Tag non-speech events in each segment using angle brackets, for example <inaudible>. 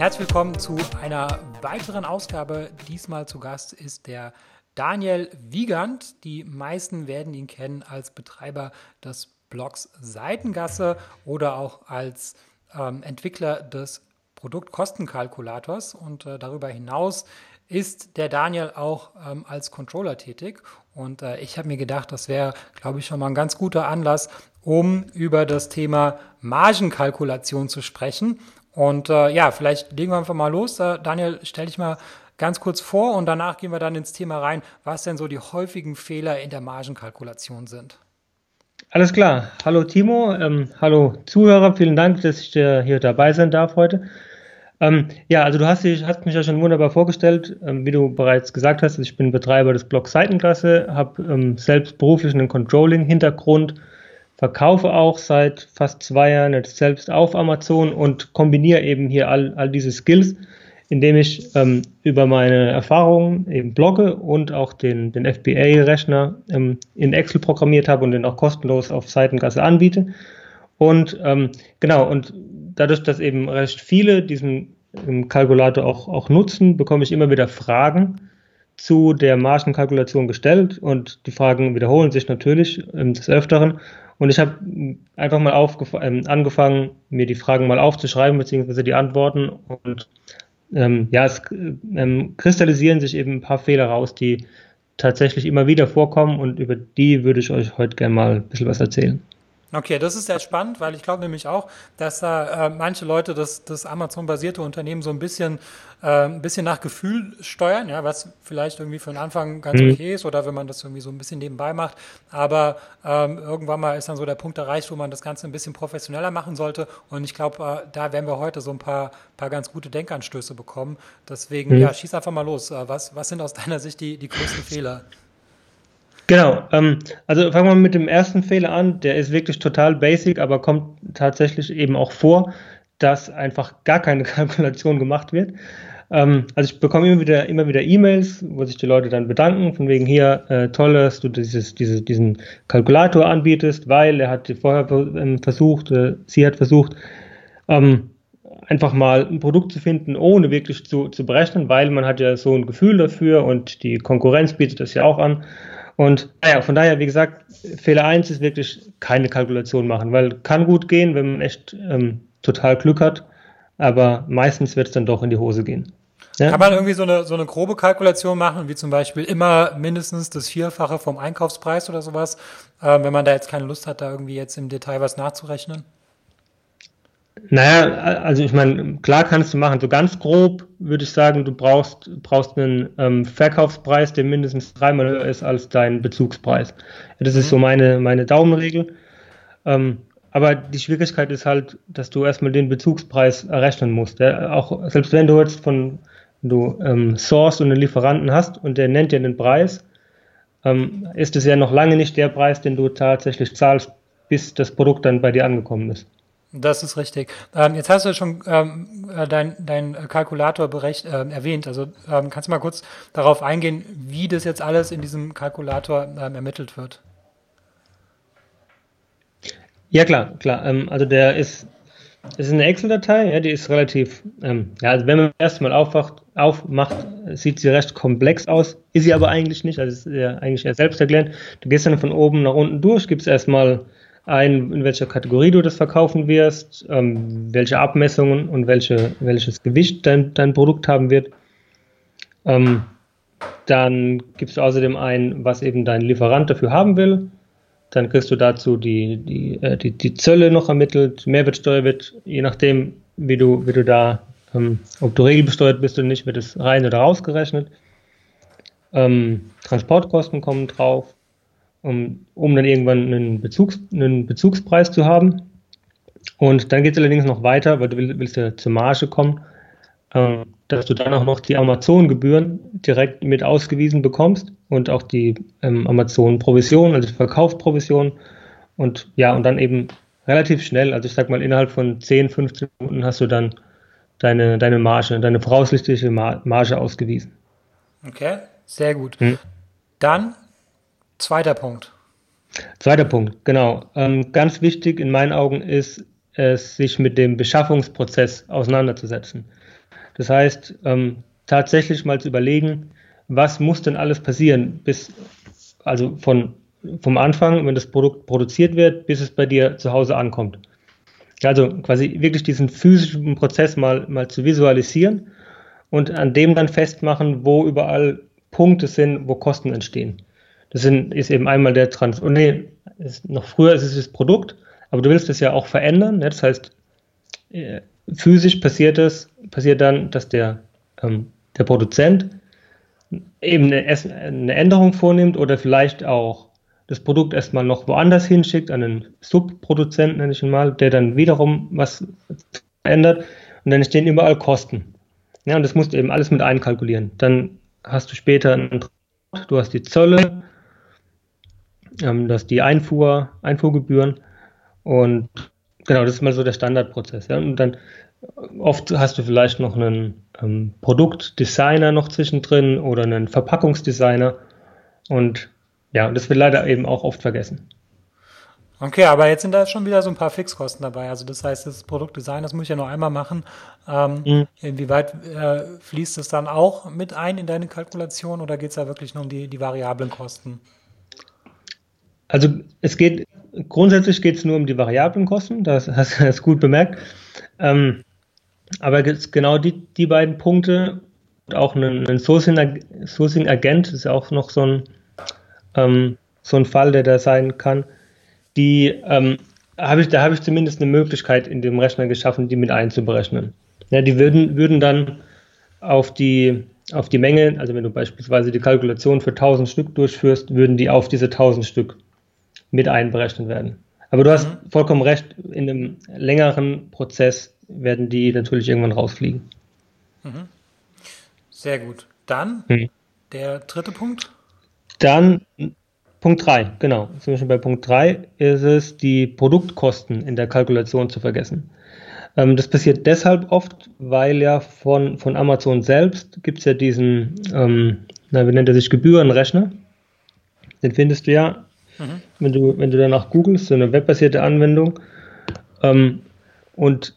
Herzlich willkommen zu einer weiteren Ausgabe. Diesmal zu Gast ist der Daniel Wiegand. Die meisten werden ihn kennen als Betreiber des Blogs Seitengasse oder auch als ähm, Entwickler des Produktkostenkalkulators. Und äh, darüber hinaus ist der Daniel auch ähm, als Controller tätig. Und äh, ich habe mir gedacht, das wäre, glaube ich, schon mal ein ganz guter Anlass, um über das Thema Margenkalkulation zu sprechen. Und äh, ja, vielleicht legen wir einfach mal los. Äh, Daniel, stell dich mal ganz kurz vor und danach gehen wir dann ins Thema rein, was denn so die häufigen Fehler in der Margenkalkulation sind. Alles klar. Hallo Timo, ähm, hallo Zuhörer, vielen Dank, dass ich hier dabei sein darf heute. Ähm, ja, also du hast, dich, hast mich ja schon wunderbar vorgestellt. Ähm, wie du bereits gesagt hast, ich bin Betreiber des Blogs Seitenklasse, habe ähm, selbst beruflich einen Controlling-Hintergrund, verkaufe auch seit fast zwei Jahren jetzt selbst auf Amazon und kombiniere eben hier all, all diese Skills, indem ich ähm, über meine Erfahrungen eben blogge und auch den, den FBA-Rechner ähm, in Excel programmiert habe und den auch kostenlos auf Seitengasse anbiete. Und ähm, genau, und dadurch, dass eben recht viele diesen ähm, Kalkulator auch, auch nutzen, bekomme ich immer wieder Fragen zu der Margenkalkulation gestellt und die Fragen wiederholen sich natürlich ähm, des Öfteren. Und ich habe einfach mal ähm, angefangen, mir die Fragen mal aufzuschreiben, beziehungsweise die Antworten. Und ähm, ja, es ähm, kristallisieren sich eben ein paar Fehler raus, die tatsächlich immer wieder vorkommen und über die würde ich euch heute gerne mal ein bisschen was erzählen. Okay, das ist sehr spannend, weil ich glaube nämlich auch, dass äh, manche Leute das, das Amazon-basierte Unternehmen so ein bisschen, äh, ein bisschen nach Gefühl steuern, ja, was vielleicht irgendwie für den Anfang ganz mhm. okay ist oder wenn man das irgendwie so ein bisschen nebenbei macht. Aber ähm, irgendwann mal ist dann so der Punkt erreicht, wo man das Ganze ein bisschen professioneller machen sollte. Und ich glaube, äh, da werden wir heute so ein paar, paar ganz gute Denkanstöße bekommen. Deswegen, mhm. ja, schieß einfach mal los. Äh, was, was sind aus deiner Sicht die, die größten Fehler? Genau, ähm, also fangen wir mit dem ersten Fehler an. Der ist wirklich total basic, aber kommt tatsächlich eben auch vor, dass einfach gar keine <laughs> Kalkulation gemacht wird. Ähm, also ich bekomme immer wieder immer wieder E-Mails, wo sich die Leute dann bedanken, von wegen hier äh, toll, dass du dieses, diese, diesen Kalkulator anbietest, weil er hat vorher ähm, versucht, äh, sie hat versucht, ähm, einfach mal ein Produkt zu finden, ohne wirklich zu, zu berechnen, weil man hat ja so ein Gefühl dafür und die Konkurrenz bietet das ja auch an. Und naja, von daher, wie gesagt, Fehler 1 ist wirklich keine Kalkulation machen, weil kann gut gehen, wenn man echt ähm, total Glück hat, aber meistens wird es dann doch in die Hose gehen. Ja? Kann man irgendwie so eine, so eine grobe Kalkulation machen, wie zum Beispiel immer mindestens das Vierfache vom Einkaufspreis oder sowas, äh, wenn man da jetzt keine Lust hat, da irgendwie jetzt im Detail was nachzurechnen? Naja, also ich meine, klar kannst du machen. So ganz grob würde ich sagen, du brauchst, brauchst einen ähm, Verkaufspreis, der mindestens dreimal höher ist als dein Bezugspreis. Das ist so mhm. meine, meine Daumenregel. Ähm, aber die Schwierigkeit ist halt, dass du erstmal den Bezugspreis errechnen musst. Ja? Auch selbst wenn du jetzt von du ähm, Source und einen Lieferanten hast und der nennt dir den Preis, ähm, ist es ja noch lange nicht der Preis, den du tatsächlich zahlst, bis das Produkt dann bei dir angekommen ist. Das ist richtig. Ähm, jetzt hast du schon ähm, äh, dein, dein Kalkulator berecht, äh, erwähnt. Also ähm, kannst du mal kurz darauf eingehen, wie das jetzt alles in diesem Kalkulator ähm, ermittelt wird? Ja, klar, klar. Ähm, also der ist, ist eine Excel-Datei, ja, die ist relativ, ähm, ja, also wenn man erstmal aufwacht, aufmacht, sieht sie recht komplex aus, ist sie aber eigentlich nicht, also ist ja eigentlich eher selbsterklärend. Du gehst dann von oben nach unten durch, gibst erstmal ein, in welcher Kategorie du das verkaufen wirst, ähm, welche Abmessungen und welche, welches Gewicht dein, dein Produkt haben wird. Ähm, dann gibst du außerdem ein, was eben dein Lieferant dafür haben will. Dann kriegst du dazu die, die, äh, die, die Zölle noch ermittelt, Mehrwertsteuer wird, je nachdem, wie du, wie du da, ähm, ob du regelbesteuert bist oder nicht, wird es rein oder rausgerechnet. Ähm, Transportkosten kommen drauf um, um dann irgendwann einen, Bezugs, einen Bezugspreis zu haben. Und dann geht es allerdings noch weiter, weil du willst, willst ja zur Marge kommen, äh, dass du dann auch noch die Amazon-Gebühren direkt mit ausgewiesen bekommst und auch die ähm, Amazon-Provision, also die Verkaufsprovision. Und ja, und dann eben relativ schnell, also ich sag mal innerhalb von 10, 15 Minuten hast du dann deine, deine Marge, deine voraussichtliche Marge ausgewiesen. Okay, sehr gut. Hm. Dann Zweiter Punkt. Zweiter Punkt, genau. Ähm, ganz wichtig in meinen Augen ist es, sich mit dem Beschaffungsprozess auseinanderzusetzen. Das heißt, ähm, tatsächlich mal zu überlegen, was muss denn alles passieren, bis, also von, vom Anfang, wenn das Produkt produziert wird, bis es bei dir zu Hause ankommt. Also quasi wirklich diesen physischen Prozess mal, mal zu visualisieren und an dem dann festmachen, wo überall Punkte sind, wo Kosten entstehen. Das sind, ist eben einmal der Trans, und nee, noch früher ist es das Produkt, aber du willst es ja auch verändern. Ne? Das heißt, äh, physisch passiert es, passiert dann, dass der, ähm, der Produzent eben eine, eine, Änderung vornimmt oder vielleicht auch das Produkt erstmal noch woanders hinschickt, an einen Subproduzenten, nenne ich ihn mal, der dann wiederum was verändert und dann entstehen überall Kosten. Ja, und das musst du eben alles mit einkalkulieren. Dann hast du später einen du hast die Zölle, ähm, du hast die Einfuhr, Einfuhrgebühren und genau, das ist mal so der Standardprozess. Ja? Und dann oft hast du vielleicht noch einen ähm, Produktdesigner noch zwischendrin oder einen Verpackungsdesigner und ja, das wird leider eben auch oft vergessen. Okay, aber jetzt sind da schon wieder so ein paar Fixkosten dabei. Also das heißt, das Produktdesign, das muss ich ja nur einmal machen. Ähm, mhm. Inwieweit äh, fließt es dann auch mit ein in deine Kalkulation oder geht es da wirklich nur um die, die variablen Kosten? Also es geht, grundsätzlich geht es nur um die variablen Kosten, das hast du <laughs> gut bemerkt. Ähm, aber genau die, die beiden Punkte und auch ein, ein Sourcing-Agent Sourcing ist auch noch so ein, ähm, so ein Fall, der da sein kann die ähm, habe ich, da habe ich zumindest eine Möglichkeit in dem Rechner geschaffen, die mit einzuberechnen. Ja, die würden, würden dann auf die, auf die Menge, also wenn du beispielsweise die Kalkulation für 1000 Stück durchführst, würden die auf diese 1000 Stück mit einberechnet werden. Aber du hast mhm. vollkommen recht, in einem längeren Prozess werden die natürlich irgendwann rausfliegen. Mhm. Sehr gut. Dann mhm. der dritte Punkt. Dann Punkt 3, genau. Zum Beispiel bei Punkt 3 ist es, die Produktkosten in der Kalkulation zu vergessen. Ähm, das passiert deshalb oft, weil ja von, von Amazon selbst gibt es ja diesen, ähm, na, wie nennt er sich, Gebührenrechner. Den findest du ja, mhm. Wenn, du, wenn du danach googelst, so eine webbasierte Anwendung. Ähm, und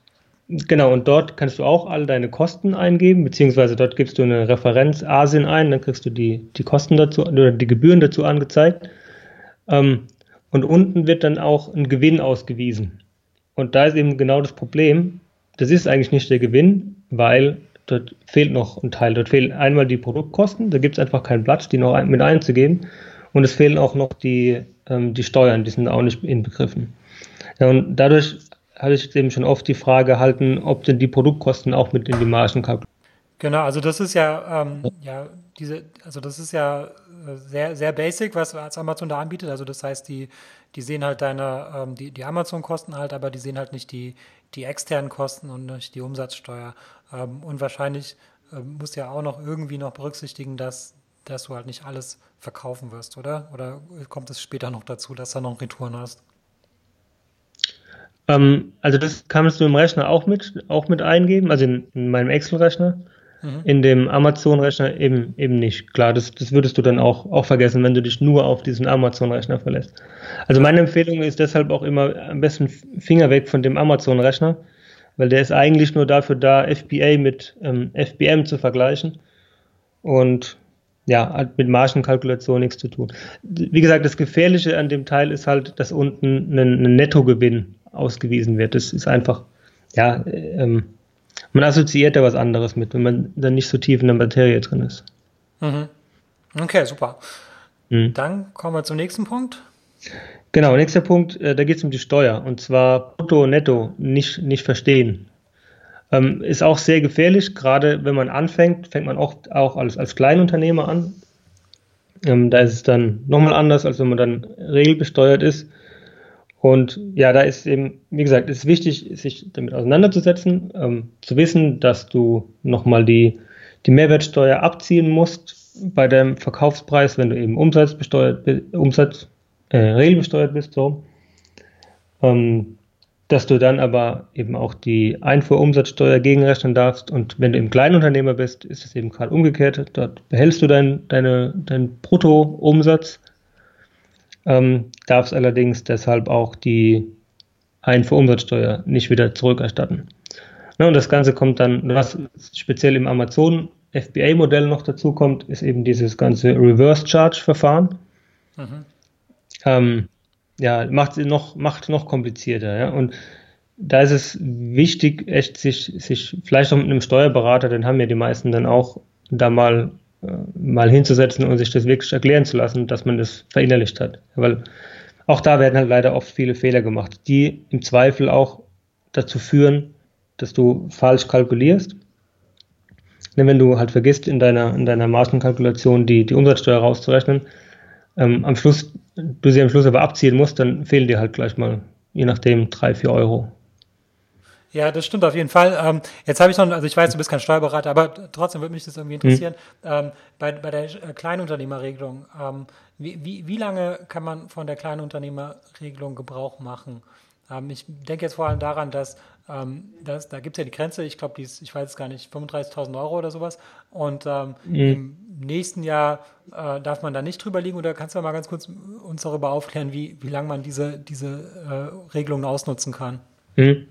Genau, und dort kannst du auch all deine Kosten eingeben, beziehungsweise dort gibst du eine Referenz Asien ein, dann kriegst du die, die Kosten dazu oder die Gebühren dazu angezeigt. Ähm, und unten wird dann auch ein Gewinn ausgewiesen. Und da ist eben genau das Problem, das ist eigentlich nicht der Gewinn, weil dort fehlt noch ein Teil. Dort fehlen einmal die Produktkosten, da gibt es einfach keinen Platz, die noch mit einzugeben. Und es fehlen auch noch die, ähm, die Steuern, die sind auch nicht inbegriffen. Ja, und dadurch hatte ich eben schon oft die Frage erhalten, ob denn die Produktkosten auch mit in die Margen kalkuliert. Genau, also das ist ja, ähm, ja, diese, also das ist ja äh, sehr, sehr basic, was, Amazon da anbietet. Also das heißt, die, die sehen halt deine, ähm, die, die Amazon-Kosten halt, aber die sehen halt nicht die, die externen Kosten und nicht die Umsatzsteuer. Ähm, und wahrscheinlich musst du ja auch noch irgendwie noch berücksichtigen, dass, dass du halt nicht alles verkaufen wirst, oder? Oder kommt es später noch dazu, dass du noch Retouren hast? Ähm, also das kannst du im Rechner auch mit, auch mit eingeben, also in, in meinem Excel-Rechner. Mhm. In dem Amazon-Rechner eben, eben nicht. Klar, das, das würdest du dann auch, auch vergessen, wenn du dich nur auf diesen Amazon-Rechner verlässt. Also meine Empfehlung ist deshalb auch immer am besten Finger weg von dem Amazon-Rechner, weil der ist eigentlich nur dafür da, FBA mit ähm, FBM zu vergleichen. Und ja, hat mit Margenkalkulation nichts zu tun. Wie gesagt, das Gefährliche an dem Teil ist halt, dass unten ein, ein Nettogewinn ausgewiesen wird. Das ist einfach, ja, ähm, man assoziiert da was anderes mit, wenn man dann nicht so tief in der Materie drin ist. Mhm. Okay, super. Mhm. Dann kommen wir zum nächsten Punkt. Genau, nächster Punkt, äh, da geht es um die Steuer und zwar brutto netto nicht, nicht verstehen. Ähm, ist auch sehr gefährlich, gerade wenn man anfängt, fängt man oft auch als, als Kleinunternehmer an. Ähm, da ist es dann nochmal anders, als wenn man dann regelbesteuert ist. Und ja, da ist eben, wie gesagt, ist wichtig, sich damit auseinanderzusetzen, ähm, zu wissen, dass du nochmal die, die Mehrwertsteuer abziehen musst bei deinem Verkaufspreis, wenn du eben umsatzbesteuert, Umsatz, äh, regelbesteuert bist, so. Ähm, dass du dann aber eben auch die Einfuhrumsatzsteuer gegenrechnen darfst. Und wenn du im Kleinunternehmer bist, ist es eben gerade umgekehrt. Dort behältst du dein, deine, deinen Bruttoumsatz ähm, darf allerdings deshalb auch die Einfuhrumsatzsteuer nicht wieder zurückerstatten. Ne, und das Ganze kommt dann, was speziell im Amazon FBA-Modell noch dazu kommt, ist eben dieses ganze Reverse Charge-Verfahren. Mhm. Ähm, ja, macht noch, macht noch komplizierter. Ja? Und da ist es wichtig, echt sich, sich vielleicht auch mit einem Steuerberater, den haben ja die meisten dann auch, da mal, äh, mal hinzusetzen und sich das wirklich erklären zu lassen, dass man das verinnerlicht hat. Weil auch da werden halt leider oft viele Fehler gemacht, die im Zweifel auch dazu führen, dass du falsch kalkulierst. Denn wenn du halt vergisst, in deiner, in deiner Margenkalkulation die, die Umsatzsteuer rauszurechnen, ähm, am Schluss, du sie am Schluss aber abziehen musst, dann fehlen dir halt gleich mal, je nachdem, drei, vier Euro. Ja, das stimmt auf jeden Fall. Ähm, jetzt habe ich noch, also ich weiß, du bist kein Steuerberater, aber trotzdem würde mich das irgendwie interessieren. Hm. Ähm, bei, bei der äh, Kleinunternehmerregelung, ähm, wie, wie, wie lange kann man von der Kleinunternehmerregelung Gebrauch machen? Ähm, ich denke jetzt vor allem daran, dass, ähm, dass da gibt es ja die Grenze, ich glaube, die ist, ich weiß es gar nicht, 35.000 Euro oder sowas. Und ähm, mhm. im nächsten Jahr äh, darf man da nicht drüber liegen. Oder kannst du mal ganz kurz uns darüber aufklären, wie, wie lange man diese, diese äh, Regelungen ausnutzen kann? Mhm.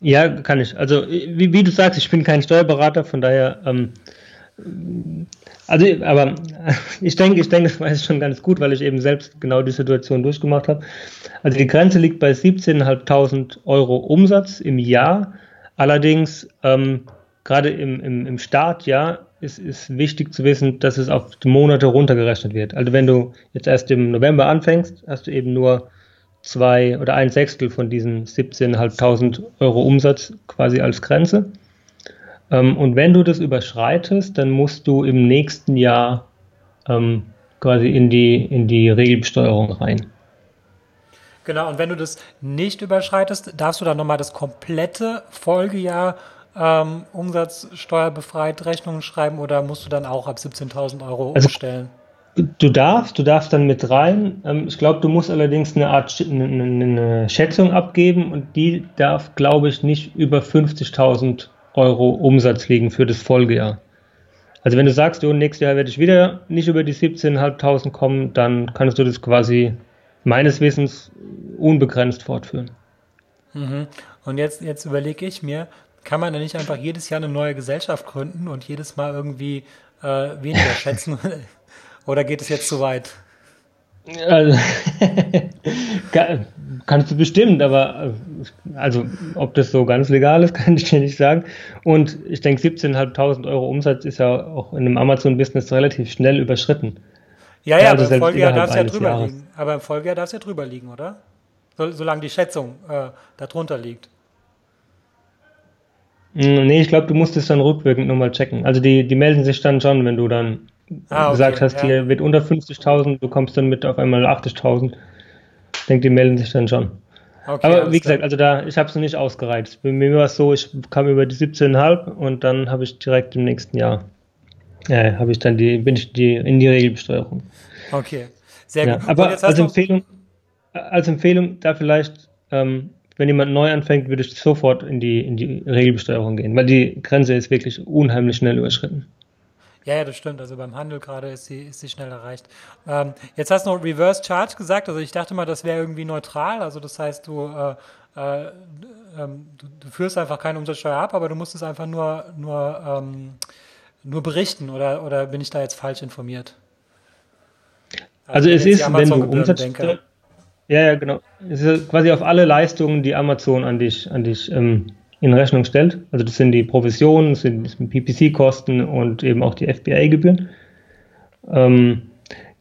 Ja, kann ich. Also, wie, wie, du sagst, ich bin kein Steuerberater, von daher ähm, also, aber ich denke, ich denke, das weiß ich schon ganz gut, weil ich eben selbst genau die Situation durchgemacht habe. Also die Grenze liegt bei 17.500 Euro Umsatz im Jahr. Allerdings ähm, gerade im, im, im Startjahr ist, ist wichtig zu wissen, dass es auf die Monate runtergerechnet wird. Also wenn du jetzt erst im November anfängst, hast du eben nur zwei oder ein Sechstel von diesen 17.500 Euro Umsatz quasi als Grenze. Ähm, und wenn du das überschreitest, dann musst du im nächsten Jahr ähm, quasi in die, in die Regelbesteuerung rein. Genau, und wenn du das nicht überschreitest, darfst du dann nochmal das komplette Folgejahr ähm, umsatzsteuerbefreit Rechnungen schreiben oder musst du dann auch ab 17.000 Euro also, umstellen? Du darfst, du darfst dann mit rein. Ähm, ich glaube, du musst allerdings eine Art eine, eine Schätzung abgeben und die darf, glaube ich, nicht über 50.000 Euro Umsatz liegen für das Folgejahr. Also wenn du sagst, oh, nächstes Jahr werde ich wieder nicht über die 17.500 kommen, dann kannst du das quasi meines Wissens unbegrenzt fortführen. Mhm. Und jetzt, jetzt überlege ich mir, kann man denn nicht einfach jedes Jahr eine neue Gesellschaft gründen und jedes Mal irgendwie äh, weniger schätzen? <laughs> Oder geht es jetzt zu weit? Also, <laughs> kannst du bestimmt, aber also ob das so ganz legal ist, <laughs> kann ich dir nicht sagen. Und ich denke, 17.500 Euro Umsatz ist ja auch in einem Amazon-Business relativ schnell überschritten. Ja, ja, also aber im Folgejahr darf es ja drüber Jahres. liegen. Aber im Folgejahr darf es ja drüber liegen, oder? So, solange die Schätzung äh, darunter liegt. Hm, nee, ich glaube, du musst es dann rückwirkend nochmal checken. Also die, die melden sich dann schon, wenn du dann ah, okay, gesagt hast, ja. hier wird unter 50.000, du kommst dann mit auf einmal 80.000. Ich denke, die melden sich dann schon. Okay, Aber wie gesagt, also da, ich habe es noch nicht ausgereizt. Bei mir war es so, ich kam über die 17,5 und dann habe ich direkt im nächsten Jahr, äh, habe ich dann die, bin ich die, in die Regelbesteuerung. Okay, sehr ja, gut. Aber als Empfehlung, als Empfehlung da vielleicht, ähm, wenn jemand neu anfängt, würde ich sofort in die, in die Regelbesteuerung gehen, weil die Grenze ist wirklich unheimlich schnell überschritten. Ja, ja, das stimmt. Also beim Handel gerade ist sie, ist sie schnell erreicht. Ähm, jetzt hast du noch Reverse Charge gesagt. Also ich dachte mal, das wäre irgendwie neutral. Also das heißt, du, äh, äh, ähm, du, du, führst einfach keine Umsatzsteuer ab, aber du musst es einfach nur, nur, ähm, nur berichten. Oder, oder bin ich da jetzt falsch informiert? Also, also es ist, wenn du Umsatzsteuer... Ja, ja, genau. Es ist quasi auf alle Leistungen, die Amazon an dich, an dich ähm, in Rechnung stellt. Also das sind die Provisionen, das sind, PPC-Kosten und eben auch die FBA-Gebühren. Ähm,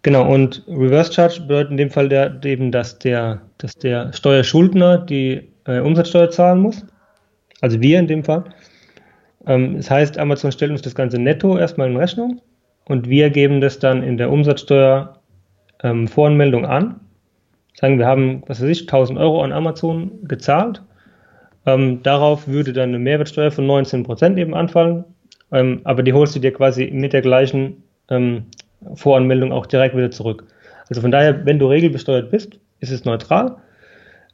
genau, und Reverse Charge bedeutet in dem Fall der, eben, dass der, dass der Steuerschuldner die äh, Umsatzsteuer zahlen muss. Also wir in dem Fall. Ähm, das heißt, Amazon stellt uns das ganze netto erstmal in Rechnung und wir geben das dann in der Umsatzsteuer ähm, Voranmeldung an. Sagen, wir haben, was weiß ich, 1000 Euro an Amazon gezahlt ähm, darauf würde dann eine Mehrwertsteuer von 19% eben anfallen, ähm, aber die holst du dir quasi mit der gleichen ähm, Voranmeldung auch direkt wieder zurück. Also von daher, wenn du regelbesteuert bist, ist es neutral.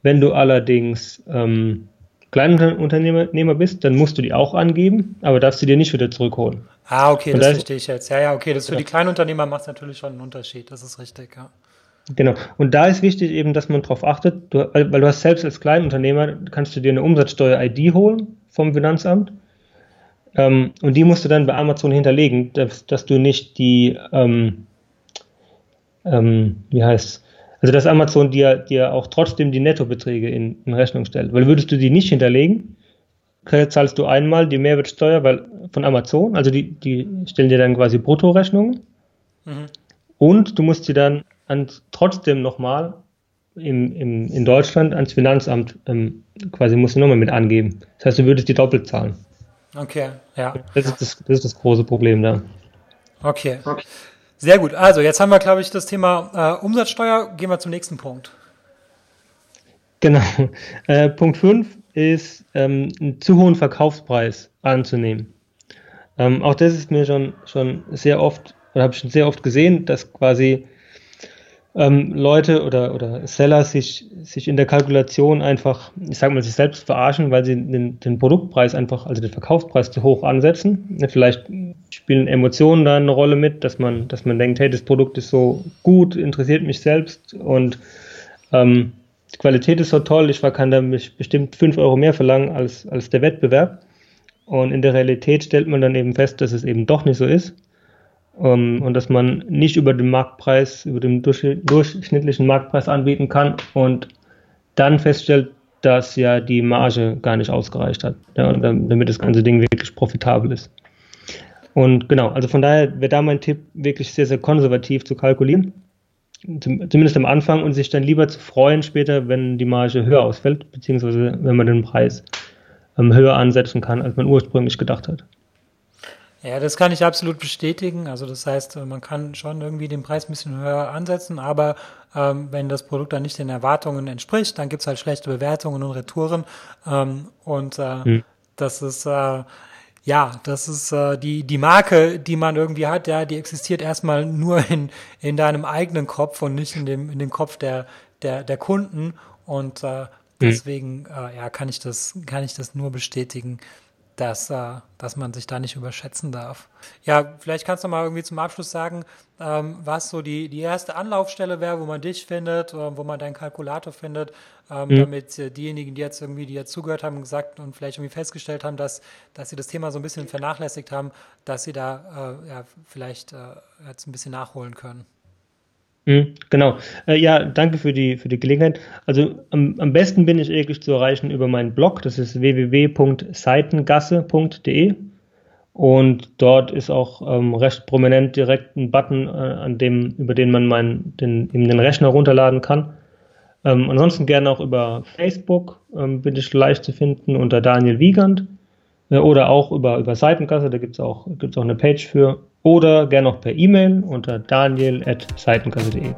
Wenn du allerdings ähm, Kleinunternehmer bist, dann musst du die auch angeben, aber darfst du dir nicht wieder zurückholen. Ah, okay, das verstehe ich jetzt. Ja, ja, okay, das für ja. die Kleinunternehmer macht es natürlich schon einen Unterschied, das ist richtig, ja. Genau. Und da ist wichtig eben, dass man darauf achtet, du, weil du hast selbst als Kleinunternehmer, kannst du dir eine Umsatzsteuer-ID holen vom Finanzamt. Ähm, und die musst du dann bei Amazon hinterlegen, dass, dass du nicht die, ähm, ähm, wie heißt also dass Amazon dir, dir auch trotzdem die Nettobeträge in, in Rechnung stellt. Weil würdest du die nicht hinterlegen, zahlst du einmal die Mehrwertsteuer weil, von Amazon, also die, die stellen dir dann quasi Bruttorechnungen mhm. und du musst sie dann ans, trotzdem nochmal im, im, in Deutschland ans Finanzamt ähm, quasi musst du nochmal mit angeben. Das heißt, du würdest die doppelt zahlen. Okay, ja. Das ist das, das, ist das große Problem da. Okay. okay. Sehr gut. Also, jetzt haben wir, glaube ich, das Thema äh, Umsatzsteuer. Gehen wir zum nächsten Punkt. Genau. <laughs> Äh, Punkt 5 ist, ähm, einen zu hohen Verkaufspreis anzunehmen. Ähm, auch das ist mir schon, schon sehr oft, oder habe ich schon sehr oft gesehen, dass quasi ähm, Leute oder, oder Seller sich, sich in der Kalkulation einfach, ich sage mal, sich selbst verarschen, weil sie den, den Produktpreis einfach, also den Verkaufspreis zu hoch ansetzen. Vielleicht spielen Emotionen da eine Rolle mit, dass man, dass man denkt, hey, das Produkt ist so gut, interessiert mich selbst und ähm, die Qualität ist so toll, ich kann da bestimmt 5 Euro mehr verlangen als, als der Wettbewerb. Und in der Realität stellt man dann eben fest, dass es eben doch nicht so ist ähm, und dass man nicht über den Marktpreis, über den durchschnittlichen Marktpreis anbieten kann und dann feststellt, dass ja die Marge gar nicht ausgereicht hat, ja, damit das ganze Ding wirklich profitabel ist. Und genau, also von daher wäre da mein Tipp, wirklich sehr, sehr konservativ zu kalkulieren, zumindest am Anfang und sich dann lieber zu freuen später, wenn die Marge höher ausfällt, beziehungsweise wenn man den Preis ähm, höher ansetzen kann, als man ursprünglich gedacht hat. Ja, das kann ich absolut bestätigen. Also das heißt, man kann schon irgendwie den Preis ein bisschen höher ansetzen, aber ähm, wenn das Produkt dann nicht den Erwartungen entspricht, dann gibt's halt schlechte Bewertungen und Retouren. Ähm, und äh, hm. das ist äh, ja, das ist äh, die, die Marke, die man irgendwie hat, ja, die existiert erstmal nur in, in deinem eigenen Kopf und nicht in dem, in dem Kopf der, der, der Kunden. Und äh, hm. deswegen äh, ja, kann ich das, kann ich das nur bestätigen dass, äh, dass man sich da nicht überschätzen darf. Ja, vielleicht kannst du mal irgendwie zum Abschluss sagen, ähm, was so die, die erste Anlaufstelle wäre, wo man dich findet, äh, wo man deinen Kalkulator findet, ähm, mhm. damit äh, diejenigen, die jetzt irgendwie, die jetzt zugehört haben, gesagt und vielleicht irgendwie festgestellt haben, dass, dass sie das Thema so ein bisschen vernachlässigt haben, dass sie da äh, ja, vielleicht äh, jetzt ein bisschen nachholen können. Mhm, genau. Äh, ja, danke für die, für die Gelegenheit. Also am, am besten bin ich eigentlich zu erreichen über meinen Blog. Das ist www.seitengasse.de. Und dort ist auch ähm, recht prominent direkt ein Button, äh, an dem, über den man meinen, den, eben den Rechner runterladen kann. Ähm, ansonsten gerne auch über Facebook ähm, bin ich leicht zu finden unter Daniel Wiegand. Äh, oder auch über, über Seitengasse, da gibt es auch, gibt's auch eine Page für oder gerne auch per E-Mail unter daniel.seitenkasse.de.